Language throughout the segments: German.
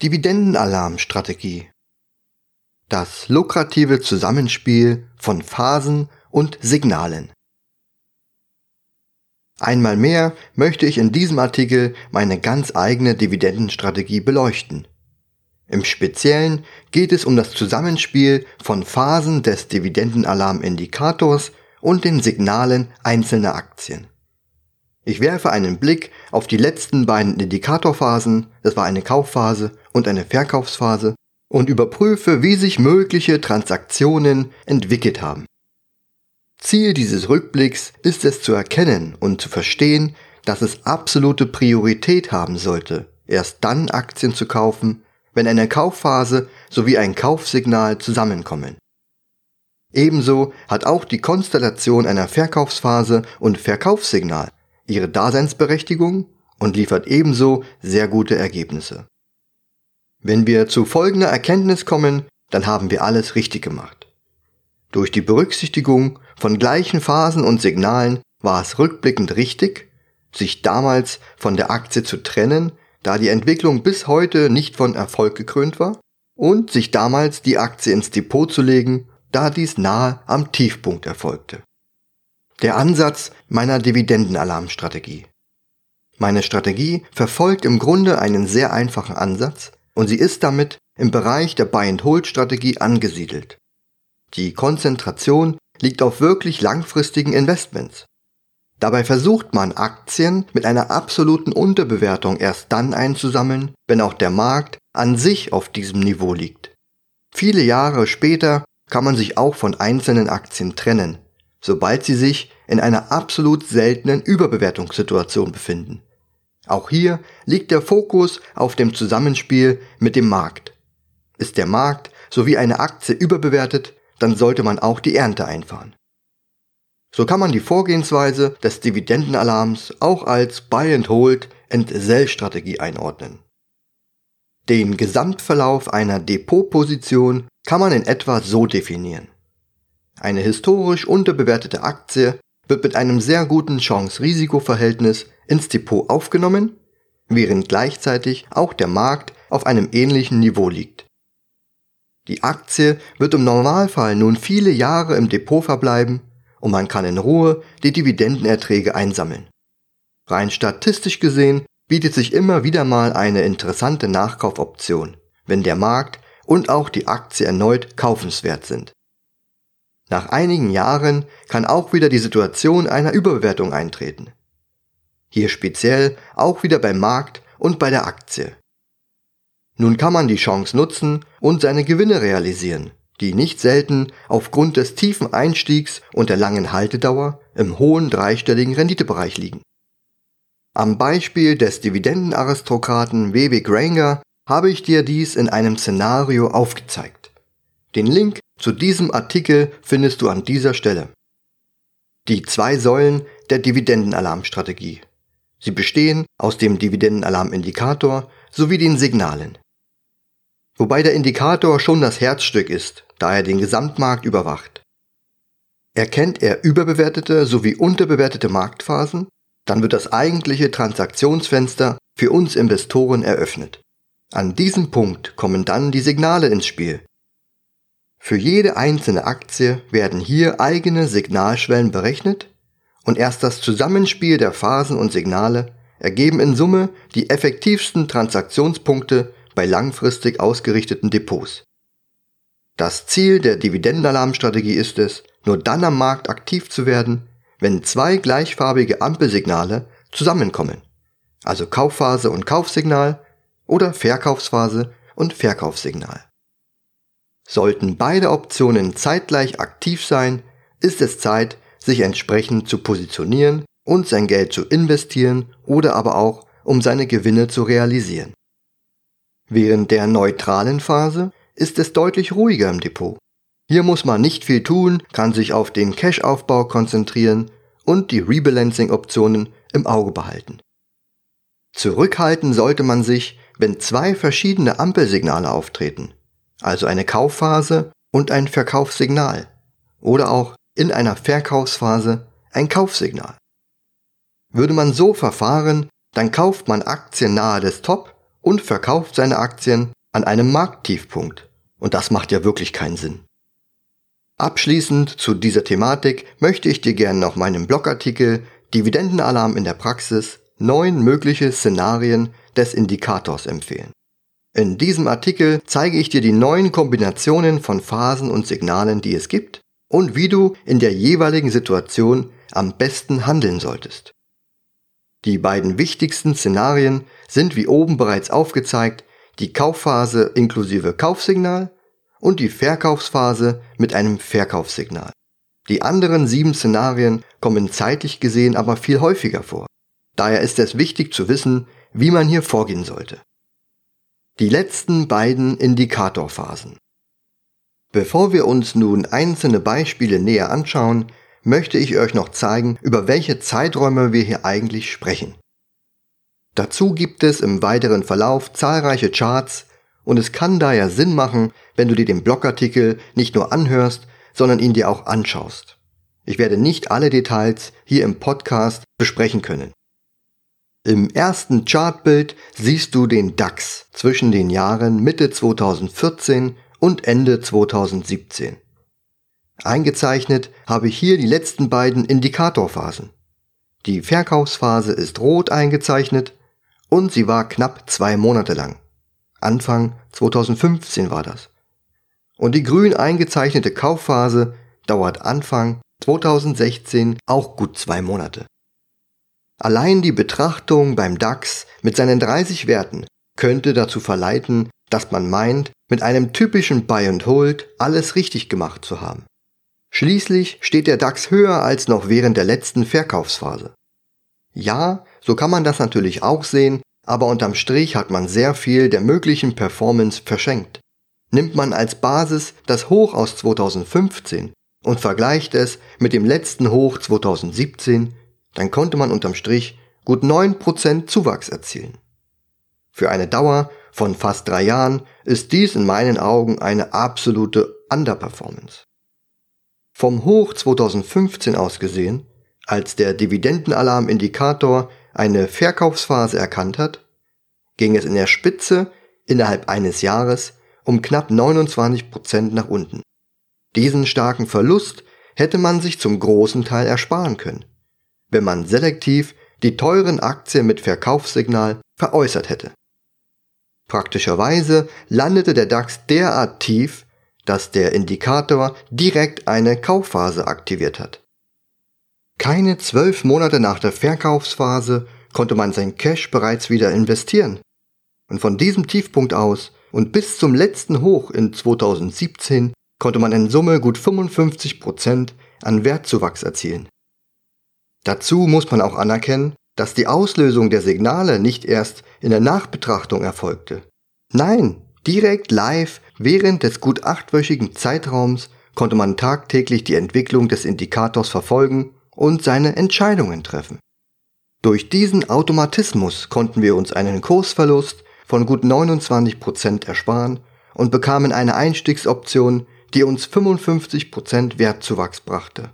Dividendenalarmstrategie. Das lukrative Zusammenspiel von Phasen und Signalen. Einmal mehr möchte ich in diesem Artikel meine ganz eigene Dividendenstrategie beleuchten. Im Speziellen geht es um das Zusammenspiel von Phasen des Dividendenalarmindikators und den Signalen einzelner Aktien. Ich werfe einen Blick auf die letzten beiden Indikatorphasen, das war eine Kaufphase und eine Verkaufsphase, und überprüfe, wie sich mögliche Transaktionen entwickelt haben. Ziel dieses Rückblicks ist es zu erkennen und zu verstehen, dass es absolute Priorität haben sollte, erst dann Aktien zu kaufen, wenn eine Kaufphase sowie ein Kaufsignal zusammenkommen. Ebenso hat auch die Konstellation einer Verkaufsphase und Verkaufssignal ihre Daseinsberechtigung und liefert ebenso sehr gute Ergebnisse. Wenn wir zu folgender Erkenntnis kommen, dann haben wir alles richtig gemacht. Durch die Berücksichtigung von gleichen Phasen und Signalen war es rückblickend richtig, sich damals von der Aktie zu trennen, da die Entwicklung bis heute nicht von Erfolg gekrönt war, und sich damals die Aktie ins Depot zu legen, da dies nahe am Tiefpunkt erfolgte. Der Ansatz meiner Dividendenalarmstrategie. Meine Strategie verfolgt im Grunde einen sehr einfachen Ansatz und sie ist damit im Bereich der Buy-and-Hold-Strategie angesiedelt. Die Konzentration liegt auf wirklich langfristigen Investments. Dabei versucht man Aktien mit einer absoluten Unterbewertung erst dann einzusammeln, wenn auch der Markt an sich auf diesem Niveau liegt. Viele Jahre später kann man sich auch von einzelnen Aktien trennen, sobald sie sich in einer absolut seltenen Überbewertungssituation befinden. Auch hier liegt der Fokus auf dem Zusammenspiel mit dem Markt. Ist der Markt sowie eine Aktie überbewertet, dann sollte man auch die Ernte einfahren. So kann man die Vorgehensweise des Dividendenalarms auch als Buy and Hold and Sell Strategie einordnen. Den Gesamtverlauf einer Depotposition kann man in etwa so definieren. Eine historisch unterbewertete Aktie wird mit einem sehr guten Chance-Risiko-Verhältnis ins Depot aufgenommen, während gleichzeitig auch der Markt auf einem ähnlichen Niveau liegt. Die Aktie wird im Normalfall nun viele Jahre im Depot verbleiben und man kann in Ruhe die Dividendenerträge einsammeln. Rein statistisch gesehen bietet sich immer wieder mal eine interessante Nachkaufoption, wenn der Markt und auch die Aktie erneut kaufenswert sind. Nach einigen Jahren kann auch wieder die Situation einer Überbewertung eintreten. Hier speziell auch wieder beim Markt und bei der Aktie. Nun kann man die Chance nutzen und seine Gewinne realisieren, die nicht selten aufgrund des tiefen Einstiegs und der langen Haltedauer im hohen dreistelligen Renditebereich liegen. Am Beispiel des Dividendenaristokraten W.W. Granger habe ich dir dies in einem Szenario aufgezeigt. Den Link zu diesem Artikel findest du an dieser Stelle. Die zwei Säulen der Dividendenalarmstrategie. Sie bestehen aus dem Dividendenalarmindikator sowie den Signalen. Wobei der Indikator schon das Herzstück ist, da er den Gesamtmarkt überwacht. Erkennt er überbewertete sowie unterbewertete Marktphasen, dann wird das eigentliche Transaktionsfenster für uns Investoren eröffnet. An diesem Punkt kommen dann die Signale ins Spiel, für jede einzelne Aktie werden hier eigene Signalschwellen berechnet und erst das Zusammenspiel der Phasen und Signale ergeben in Summe die effektivsten Transaktionspunkte bei langfristig ausgerichteten Depots. Das Ziel der Dividendenalarmstrategie ist es, nur dann am Markt aktiv zu werden, wenn zwei gleichfarbige Ampelsignale zusammenkommen, also Kaufphase und Kaufsignal oder Verkaufsphase und Verkaufssignal. Sollten beide Optionen zeitgleich aktiv sein, ist es Zeit, sich entsprechend zu positionieren und sein Geld zu investieren oder aber auch, um seine Gewinne zu realisieren. Während der neutralen Phase ist es deutlich ruhiger im Depot. Hier muss man nicht viel tun, kann sich auf den Cash-Aufbau konzentrieren und die Rebalancing-Optionen im Auge behalten. Zurückhalten sollte man sich, wenn zwei verschiedene Ampelsignale auftreten, also eine Kaufphase und ein Verkaufssignal oder auch in einer Verkaufsphase ein Kaufsignal. Würde man so verfahren, dann kauft man Aktien nahe des Top und verkauft seine Aktien an einem Markttiefpunkt. Und das macht ja wirklich keinen Sinn. Abschließend zu dieser Thematik möchte ich dir gerne noch meinen Blogartikel Dividendenalarm in der Praxis neun mögliche Szenarien des Indikators empfehlen. In diesem Artikel zeige ich dir die neun Kombinationen von Phasen und Signalen, die es gibt und wie du in der jeweiligen Situation am besten handeln solltest. Die beiden wichtigsten Szenarien sind wie oben bereits aufgezeigt die Kaufphase inklusive Kaufsignal und die Verkaufsphase mit einem Verkaufssignal. Die anderen sieben Szenarien kommen zeitlich gesehen aber viel häufiger vor. Daher ist es wichtig zu wissen, wie man hier vorgehen sollte. Die letzten beiden Indikatorphasen. Bevor wir uns nun einzelne Beispiele näher anschauen, möchte ich euch noch zeigen, über welche Zeiträume wir hier eigentlich sprechen. Dazu gibt es im weiteren Verlauf zahlreiche Charts und es kann daher Sinn machen, wenn du dir den Blogartikel nicht nur anhörst, sondern ihn dir auch anschaust. Ich werde nicht alle Details hier im Podcast besprechen können. Im ersten Chartbild siehst du den DAX zwischen den Jahren Mitte 2014 und Ende 2017. Eingezeichnet habe ich hier die letzten beiden Indikatorphasen. Die Verkaufsphase ist rot eingezeichnet und sie war knapp zwei Monate lang. Anfang 2015 war das. Und die grün eingezeichnete Kaufphase dauert Anfang 2016 auch gut zwei Monate. Allein die Betrachtung beim DAX mit seinen 30 Werten könnte dazu verleiten, dass man meint, mit einem typischen Buy and Hold alles richtig gemacht zu haben. Schließlich steht der DAX höher als noch während der letzten Verkaufsphase. Ja, so kann man das natürlich auch sehen, aber unterm Strich hat man sehr viel der möglichen Performance verschenkt. Nimmt man als Basis das Hoch aus 2015 und vergleicht es mit dem letzten Hoch 2017, dann konnte man unterm Strich gut 9% Zuwachs erzielen. Für eine Dauer von fast drei Jahren ist dies in meinen Augen eine absolute Underperformance. Vom Hoch 2015 aus gesehen, als der Dividendenalarmindikator eine Verkaufsphase erkannt hat, ging es in der Spitze innerhalb eines Jahres um knapp 29% nach unten. Diesen starken Verlust hätte man sich zum großen Teil ersparen können wenn man selektiv die teuren Aktien mit Verkaufssignal veräußert hätte. Praktischerweise landete der DAX derart tief, dass der Indikator direkt eine Kaufphase aktiviert hat. Keine zwölf Monate nach der Verkaufsphase konnte man sein Cash bereits wieder investieren. Und von diesem Tiefpunkt aus und bis zum letzten Hoch in 2017 konnte man in Summe gut 55% an Wertzuwachs erzielen. Dazu muss man auch anerkennen, dass die Auslösung der Signale nicht erst in der Nachbetrachtung erfolgte. Nein, direkt live während des gut achtwöchigen Zeitraums konnte man tagtäglich die Entwicklung des Indikators verfolgen und seine Entscheidungen treffen. Durch diesen Automatismus konnten wir uns einen Kursverlust von gut 29% ersparen und bekamen eine Einstiegsoption, die uns 55% Wertzuwachs brachte.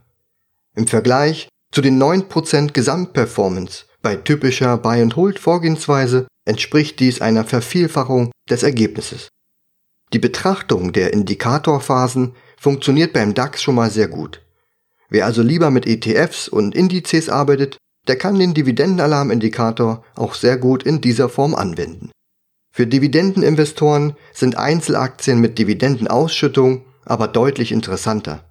Im Vergleich zu den 9% Gesamtperformance bei typischer Buy-and-Hold-Vorgehensweise entspricht dies einer Vervielfachung des Ergebnisses. Die Betrachtung der Indikatorphasen funktioniert beim DAX schon mal sehr gut. Wer also lieber mit ETFs und Indizes arbeitet, der kann den Dividendenalarmindikator auch sehr gut in dieser Form anwenden. Für Dividendeninvestoren sind Einzelaktien mit Dividendenausschüttung aber deutlich interessanter.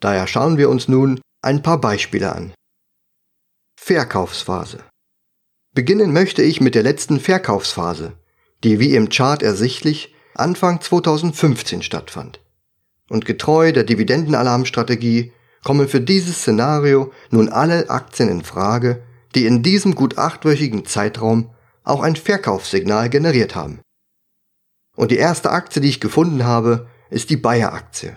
Daher schauen wir uns nun ein paar Beispiele an. Verkaufsphase. Beginnen möchte ich mit der letzten Verkaufsphase, die wie im Chart ersichtlich Anfang 2015 stattfand. Und getreu der Dividendenalarmstrategie kommen für dieses Szenario nun alle Aktien in Frage, die in diesem gut achtwöchigen Zeitraum auch ein Verkaufssignal generiert haben. Und die erste Aktie, die ich gefunden habe, ist die Bayer-Aktie.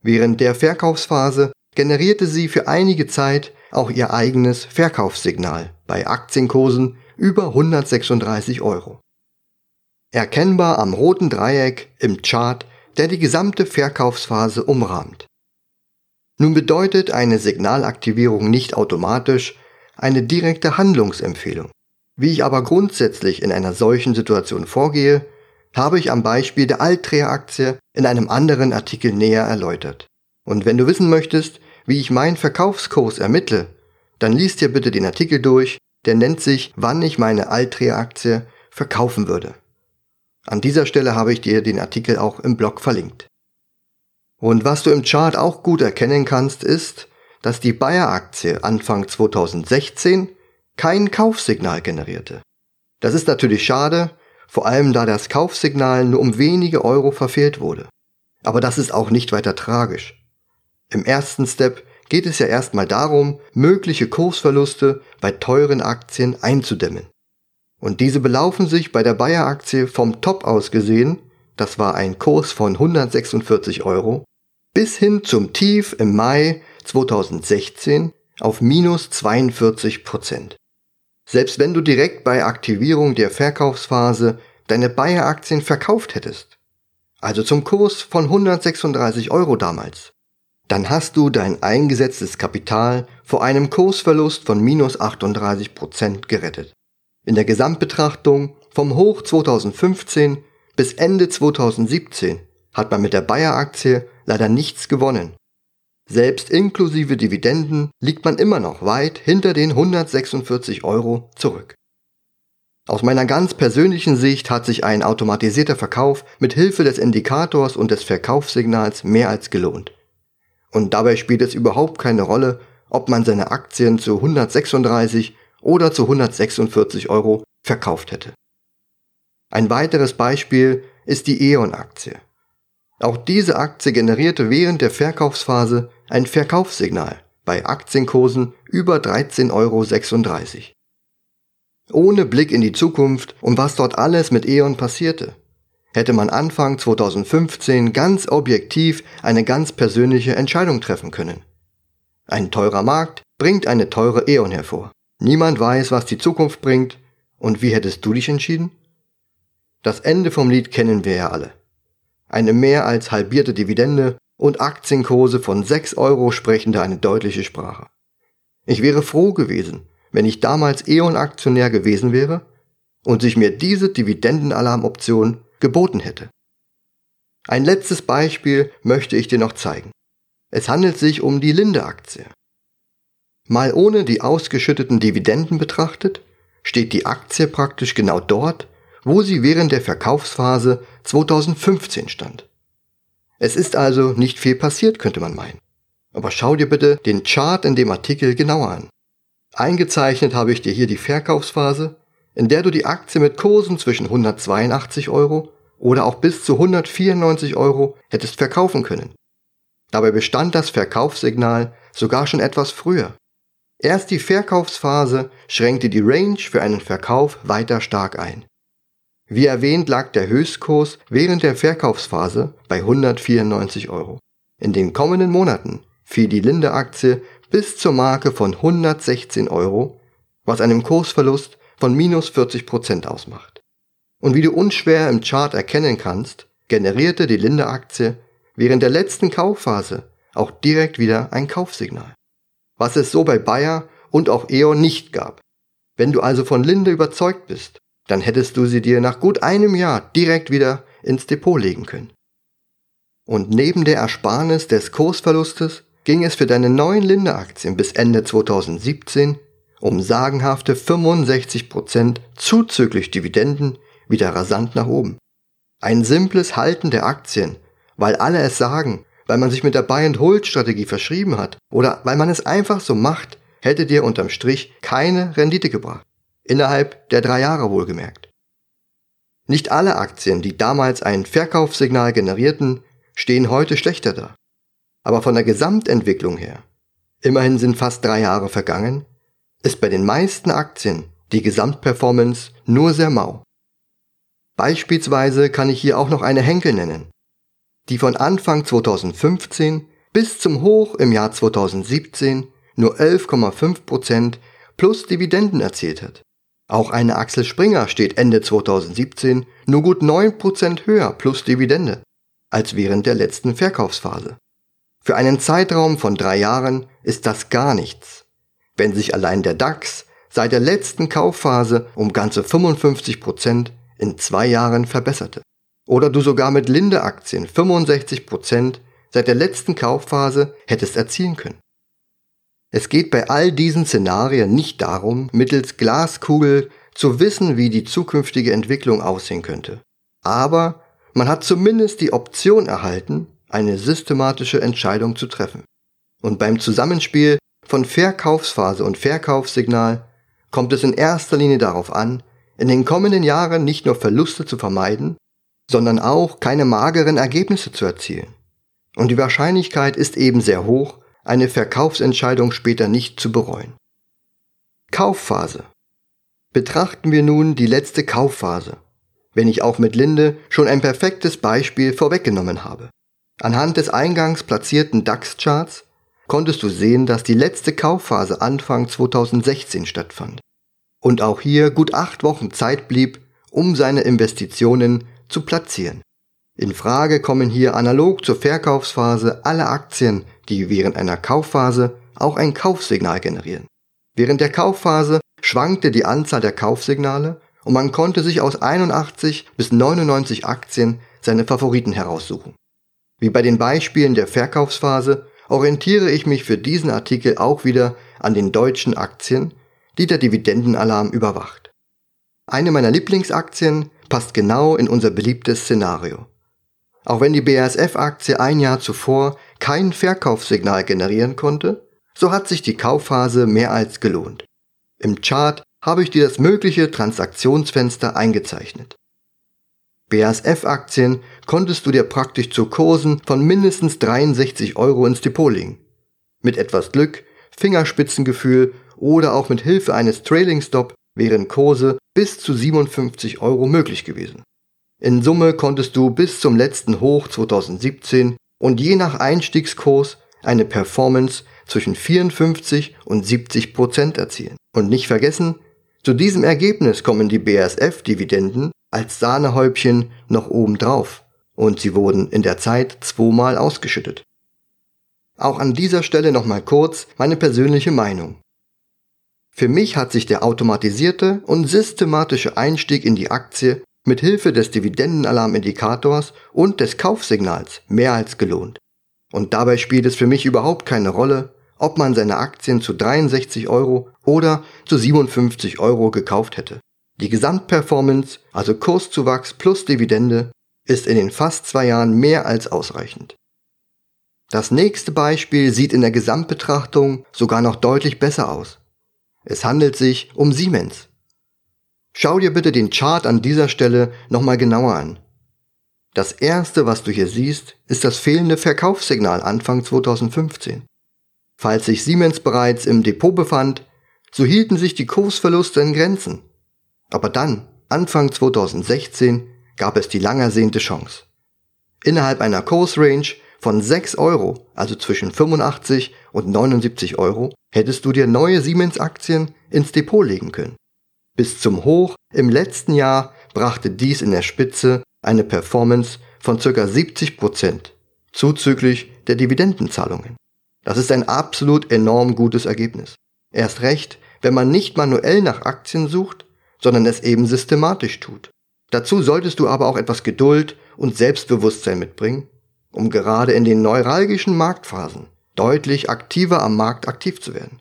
Während der Verkaufsphase generierte sie für einige Zeit auch ihr eigenes Verkaufssignal bei Aktienkursen über 136 Euro. Erkennbar am roten Dreieck im Chart, der die gesamte Verkaufsphase umrahmt. Nun bedeutet eine Signalaktivierung nicht automatisch eine direkte Handlungsempfehlung. Wie ich aber grundsätzlich in einer solchen Situation vorgehe, habe ich am Beispiel der Altria-Aktie in einem anderen Artikel näher erläutert. Und wenn du wissen möchtest, wie ich meinen Verkaufskurs ermittle, dann liest dir bitte den Artikel durch, der nennt sich, wann ich meine Altria-Aktie verkaufen würde. An dieser Stelle habe ich dir den Artikel auch im Blog verlinkt. Und was du im Chart auch gut erkennen kannst, ist, dass die Bayer-Aktie Anfang 2016 kein Kaufsignal generierte. Das ist natürlich schade, vor allem da das Kaufsignal nur um wenige Euro verfehlt wurde. Aber das ist auch nicht weiter tragisch. Im ersten Step geht es ja erstmal darum, mögliche Kursverluste bei teuren Aktien einzudämmen. Und diese belaufen sich bei der Bayer-Aktie vom Top aus gesehen, das war ein Kurs von 146 Euro, bis hin zum Tief im Mai 2016 auf minus 42 Prozent. Selbst wenn du direkt bei Aktivierung der Verkaufsphase deine Bayer-Aktien verkauft hättest, also zum Kurs von 136 Euro damals, dann hast du dein eingesetztes Kapital vor einem Kursverlust von minus 38 Prozent gerettet. In der Gesamtbetrachtung vom Hoch 2015 bis Ende 2017 hat man mit der Bayer-Aktie leider nichts gewonnen. Selbst inklusive Dividenden liegt man immer noch weit hinter den 146 Euro zurück. Aus meiner ganz persönlichen Sicht hat sich ein automatisierter Verkauf mit Hilfe des Indikators und des Verkaufssignals mehr als gelohnt. Und dabei spielt es überhaupt keine Rolle, ob man seine Aktien zu 136 oder zu 146 Euro verkauft hätte. Ein weiteres Beispiel ist die E.ON-Aktie. Auch diese Aktie generierte während der Verkaufsphase ein Verkaufssignal bei Aktienkursen über 13,36 Euro. Ohne Blick in die Zukunft und was dort alles mit E.ON passierte, hätte man Anfang 2015 ganz objektiv eine ganz persönliche Entscheidung treffen können. Ein teurer Markt bringt eine teure E.ON hervor. Niemand weiß, was die Zukunft bringt. Und wie hättest du dich entschieden? Das Ende vom Lied kennen wir ja alle. Eine mehr als halbierte Dividende und Aktienkurse von 6 Euro sprechen da eine deutliche Sprache. Ich wäre froh gewesen, wenn ich damals E.ON-Aktionär gewesen wäre und sich mir diese Dividendenalarmoption geboten hätte. Ein letztes Beispiel möchte ich dir noch zeigen. Es handelt sich um die Linde-Aktie. Mal ohne die ausgeschütteten Dividenden betrachtet, steht die Aktie praktisch genau dort, wo sie während der Verkaufsphase 2015 stand. Es ist also nicht viel passiert, könnte man meinen. Aber schau dir bitte den Chart in dem Artikel genauer an. Eingezeichnet habe ich dir hier die Verkaufsphase, in der du die Aktie mit Kursen zwischen 182 Euro oder auch bis zu 194 Euro hättest verkaufen können. Dabei bestand das Verkaufssignal sogar schon etwas früher. Erst die Verkaufsphase schränkte die Range für einen Verkauf weiter stark ein. Wie erwähnt lag der Höchstkurs während der Verkaufsphase bei 194 Euro. In den kommenden Monaten fiel die Linde-Aktie bis zur Marke von 116 Euro, was einem Kursverlust von minus 40 Prozent ausmacht. Und wie du unschwer im Chart erkennen kannst, generierte die Linde-Aktie während der letzten Kaufphase auch direkt wieder ein Kaufsignal was es so bei Bayer und auch E.ON nicht gab. Wenn du also von Linde überzeugt bist, dann hättest du sie dir nach gut einem Jahr direkt wieder ins Depot legen können. Und neben der Ersparnis des Kursverlustes ging es für deine neuen Linde-Aktien bis Ende 2017 um sagenhafte 65% zuzüglich Dividenden wieder rasant nach oben. Ein simples Halten der Aktien, weil alle es sagen weil man sich mit der Buy-and-Hold-Strategie verschrieben hat oder weil man es einfach so macht, hätte dir unterm Strich keine Rendite gebracht. Innerhalb der drei Jahre wohlgemerkt. Nicht alle Aktien, die damals ein Verkaufssignal generierten, stehen heute schlechter da. Aber von der Gesamtentwicklung her, immerhin sind fast drei Jahre vergangen, ist bei den meisten Aktien die Gesamtperformance nur sehr mau. Beispielsweise kann ich hier auch noch eine Henkel nennen, die von Anfang 2015 bis zum Hoch im Jahr 2017 nur 11,5% plus Dividenden erzielt hat. Auch eine Axel Springer steht Ende 2017 nur gut 9% höher plus Dividende als während der letzten Verkaufsphase. Für einen Zeitraum von drei Jahren ist das gar nichts. Wenn sich allein der DAX seit der letzten Kaufphase um ganze 55 Prozent in zwei Jahren verbesserte. Oder du sogar mit Linde-Aktien 65 Prozent seit der letzten Kaufphase hättest erzielen können. Es geht bei all diesen Szenarien nicht darum, mittels Glaskugel zu wissen, wie die zukünftige Entwicklung aussehen könnte. Aber man hat zumindest die Option erhalten, eine systematische Entscheidung zu treffen. Und beim Zusammenspiel von Verkaufsphase und Verkaufssignal kommt es in erster Linie darauf an, in den kommenden Jahren nicht nur Verluste zu vermeiden, sondern auch keine mageren Ergebnisse zu erzielen. Und die Wahrscheinlichkeit ist eben sehr hoch, eine Verkaufsentscheidung später nicht zu bereuen. Kaufphase. Betrachten wir nun die letzte Kaufphase, wenn ich auch mit Linde schon ein perfektes Beispiel vorweggenommen habe. Anhand des eingangs platzierten DAX-Charts konntest du sehen, dass die letzte Kaufphase Anfang 2016 stattfand. Und auch hier gut acht Wochen Zeit blieb, um seine Investitionen zu platzieren. In Frage kommen hier analog zur Verkaufsphase alle Aktien, die während einer Kaufphase auch ein Kaufsignal generieren. Während der Kaufphase schwankte die Anzahl der Kaufsignale und man konnte sich aus 81 bis 99 Aktien seine Favoriten heraussuchen. Wie bei den Beispielen der Verkaufsphase orientiere ich mich für diesen Artikel auch wieder an den deutschen Aktien, die der Dividendenalarm überwacht. Eine meiner Lieblingsaktien passt genau in unser beliebtes Szenario. Auch wenn die BASF-Aktie ein Jahr zuvor kein Verkaufssignal generieren konnte, so hat sich die Kaufphase mehr als gelohnt. Im Chart habe ich dir das mögliche Transaktionsfenster eingezeichnet. BASF-Aktien konntest du dir praktisch zu Kursen von mindestens 63 Euro ins Depot legen. Mit etwas Glück, Fingerspitzengefühl oder auch mit Hilfe eines Trailing Stop wären Kurse bis zu 57 Euro möglich gewesen. In Summe konntest du bis zum letzten Hoch 2017 und je nach Einstiegskurs eine Performance zwischen 54 und 70 Prozent erzielen. Und nicht vergessen, zu diesem Ergebnis kommen die BASF-Dividenden als Sahnehäubchen noch obendrauf und sie wurden in der Zeit zweimal ausgeschüttet. Auch an dieser Stelle nochmal kurz meine persönliche Meinung. Für mich hat sich der automatisierte und systematische Einstieg in die Aktie mit Hilfe des Dividendenalarmindikators und des Kaufsignals mehr als gelohnt. Und dabei spielt es für mich überhaupt keine Rolle, ob man seine Aktien zu 63 Euro oder zu 57 Euro gekauft hätte. Die Gesamtperformance, also Kurszuwachs plus Dividende, ist in den fast zwei Jahren mehr als ausreichend. Das nächste Beispiel sieht in der Gesamtbetrachtung sogar noch deutlich besser aus. Es handelt sich um Siemens. Schau dir bitte den Chart an dieser Stelle nochmal genauer an. Das erste, was du hier siehst, ist das fehlende Verkaufssignal Anfang 2015. Falls sich Siemens bereits im Depot befand, so hielten sich die Kursverluste in Grenzen. Aber dann, Anfang 2016, gab es die lang ersehnte Chance. Innerhalb einer Kursrange von 6 Euro, also zwischen 85 und 79 Euro, hättest du dir neue Siemens-Aktien ins Depot legen können. Bis zum Hoch im letzten Jahr brachte dies in der Spitze eine Performance von ca. 70% zuzüglich der Dividendenzahlungen. Das ist ein absolut enorm gutes Ergebnis. Erst recht, wenn man nicht manuell nach Aktien sucht, sondern es eben systematisch tut. Dazu solltest du aber auch etwas Geduld und Selbstbewusstsein mitbringen, um gerade in den neuralgischen Marktphasen deutlich aktiver am Markt aktiv zu werden.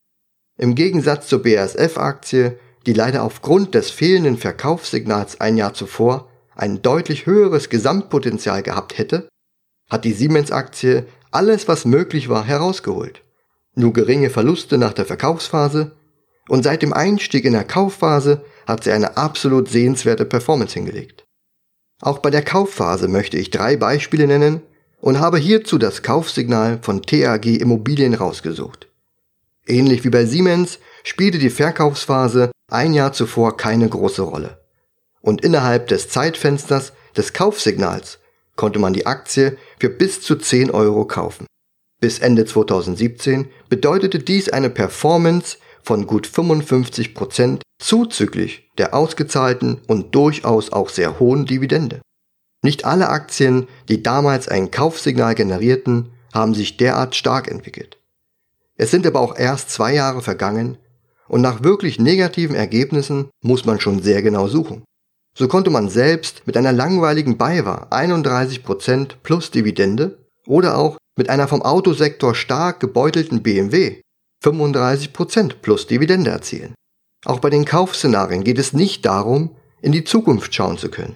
Im Gegensatz zur BASF-Aktie, die leider aufgrund des fehlenden Verkaufssignals ein Jahr zuvor ein deutlich höheres Gesamtpotenzial gehabt hätte, hat die Siemens-Aktie alles, was möglich war, herausgeholt. Nur geringe Verluste nach der Verkaufsphase und seit dem Einstieg in der Kaufphase hat sie eine absolut sehenswerte Performance hingelegt. Auch bei der Kaufphase möchte ich drei Beispiele nennen und habe hierzu das Kaufsignal von TAG Immobilien rausgesucht. Ähnlich wie bei Siemens spielte die Verkaufsphase ein Jahr zuvor keine große Rolle. Und innerhalb des Zeitfensters des Kaufsignals konnte man die Aktie für bis zu 10 Euro kaufen. Bis Ende 2017 bedeutete dies eine Performance von gut 55 Prozent zuzüglich der ausgezahlten und durchaus auch sehr hohen Dividende. Nicht alle Aktien, die damals ein Kaufsignal generierten, haben sich derart stark entwickelt. Es sind aber auch erst zwei Jahre vergangen und nach wirklich negativen Ergebnissen muss man schon sehr genau suchen. So konnte man selbst mit einer langweiligen BayWa 31% plus Dividende oder auch mit einer vom Autosektor stark gebeutelten BMW 35% plus Dividende erzielen. Auch bei den Kaufszenarien geht es nicht darum, in die Zukunft schauen zu können.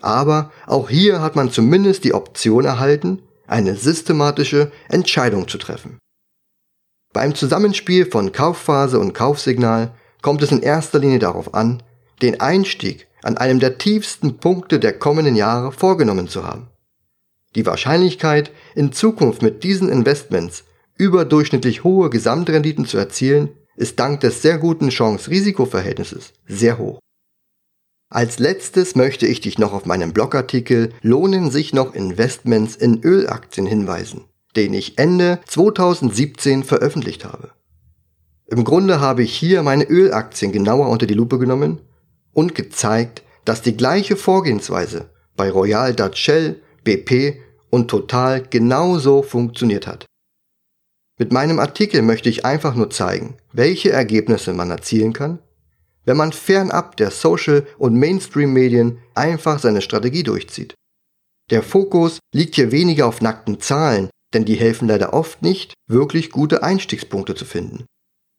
Aber auch hier hat man zumindest die Option erhalten, eine systematische Entscheidung zu treffen. Beim Zusammenspiel von Kaufphase und Kaufsignal kommt es in erster Linie darauf an, den Einstieg an einem der tiefsten Punkte der kommenden Jahre vorgenommen zu haben. Die Wahrscheinlichkeit, in Zukunft mit diesen Investments überdurchschnittlich hohe Gesamtrenditen zu erzielen, ist dank des sehr guten Chance-Risiko-Verhältnisses sehr hoch. Als letztes möchte ich dich noch auf meinem Blogartikel Lohnen sich noch Investments in Ölaktien hinweisen den ich Ende 2017 veröffentlicht habe. Im Grunde habe ich hier meine Ölaktien genauer unter die Lupe genommen und gezeigt, dass die gleiche Vorgehensweise bei Royal Dutch Shell, BP und Total genauso funktioniert hat. Mit meinem Artikel möchte ich einfach nur zeigen, welche Ergebnisse man erzielen kann, wenn man fernab der Social- und Mainstream-Medien einfach seine Strategie durchzieht. Der Fokus liegt hier weniger auf nackten Zahlen denn die helfen leider oft nicht, wirklich gute Einstiegspunkte zu finden.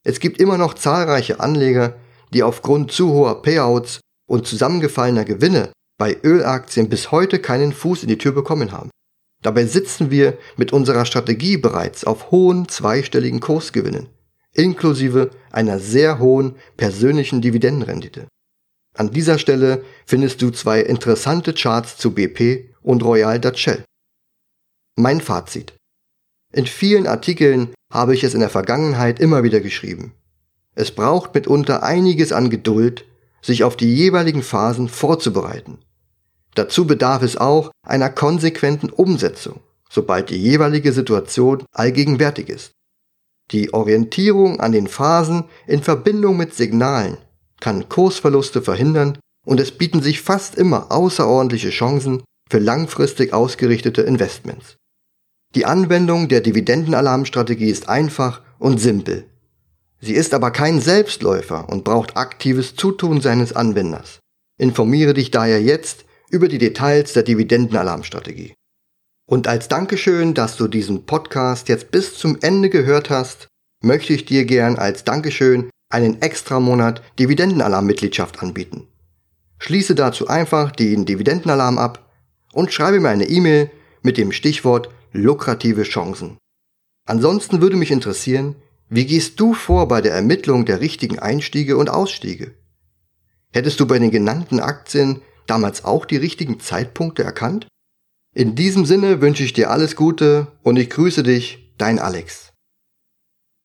Es gibt immer noch zahlreiche Anleger, die aufgrund zu hoher Payouts und zusammengefallener Gewinne bei Ölaktien bis heute keinen Fuß in die Tür bekommen haben. Dabei sitzen wir mit unserer Strategie bereits auf hohen zweistelligen Kursgewinnen, inklusive einer sehr hohen persönlichen Dividendenrendite. An dieser Stelle findest du zwei interessante Charts zu BP und Royal Dutch Shell. Mein Fazit. In vielen Artikeln habe ich es in der Vergangenheit immer wieder geschrieben. Es braucht mitunter einiges an Geduld, sich auf die jeweiligen Phasen vorzubereiten. Dazu bedarf es auch einer konsequenten Umsetzung, sobald die jeweilige Situation allgegenwärtig ist. Die Orientierung an den Phasen in Verbindung mit Signalen kann Kursverluste verhindern und es bieten sich fast immer außerordentliche Chancen für langfristig ausgerichtete Investments. Die Anwendung der Dividendenalarmstrategie ist einfach und simpel. Sie ist aber kein Selbstläufer und braucht aktives Zutun seines Anwenders. Informiere dich daher jetzt über die Details der Dividendenalarmstrategie. Und als Dankeschön, dass du diesen Podcast jetzt bis zum Ende gehört hast, möchte ich dir gern als Dankeschön einen extra Monat Dividendenalarm-Mitgliedschaft anbieten. Schließe dazu einfach den Dividendenalarm ab und schreibe mir eine E-Mail mit dem Stichwort lukrative Chancen. Ansonsten würde mich interessieren, wie gehst du vor bei der Ermittlung der richtigen Einstiege und Ausstiege? Hättest du bei den genannten Aktien damals auch die richtigen Zeitpunkte erkannt? In diesem Sinne wünsche ich dir alles Gute und ich grüße dich, dein Alex.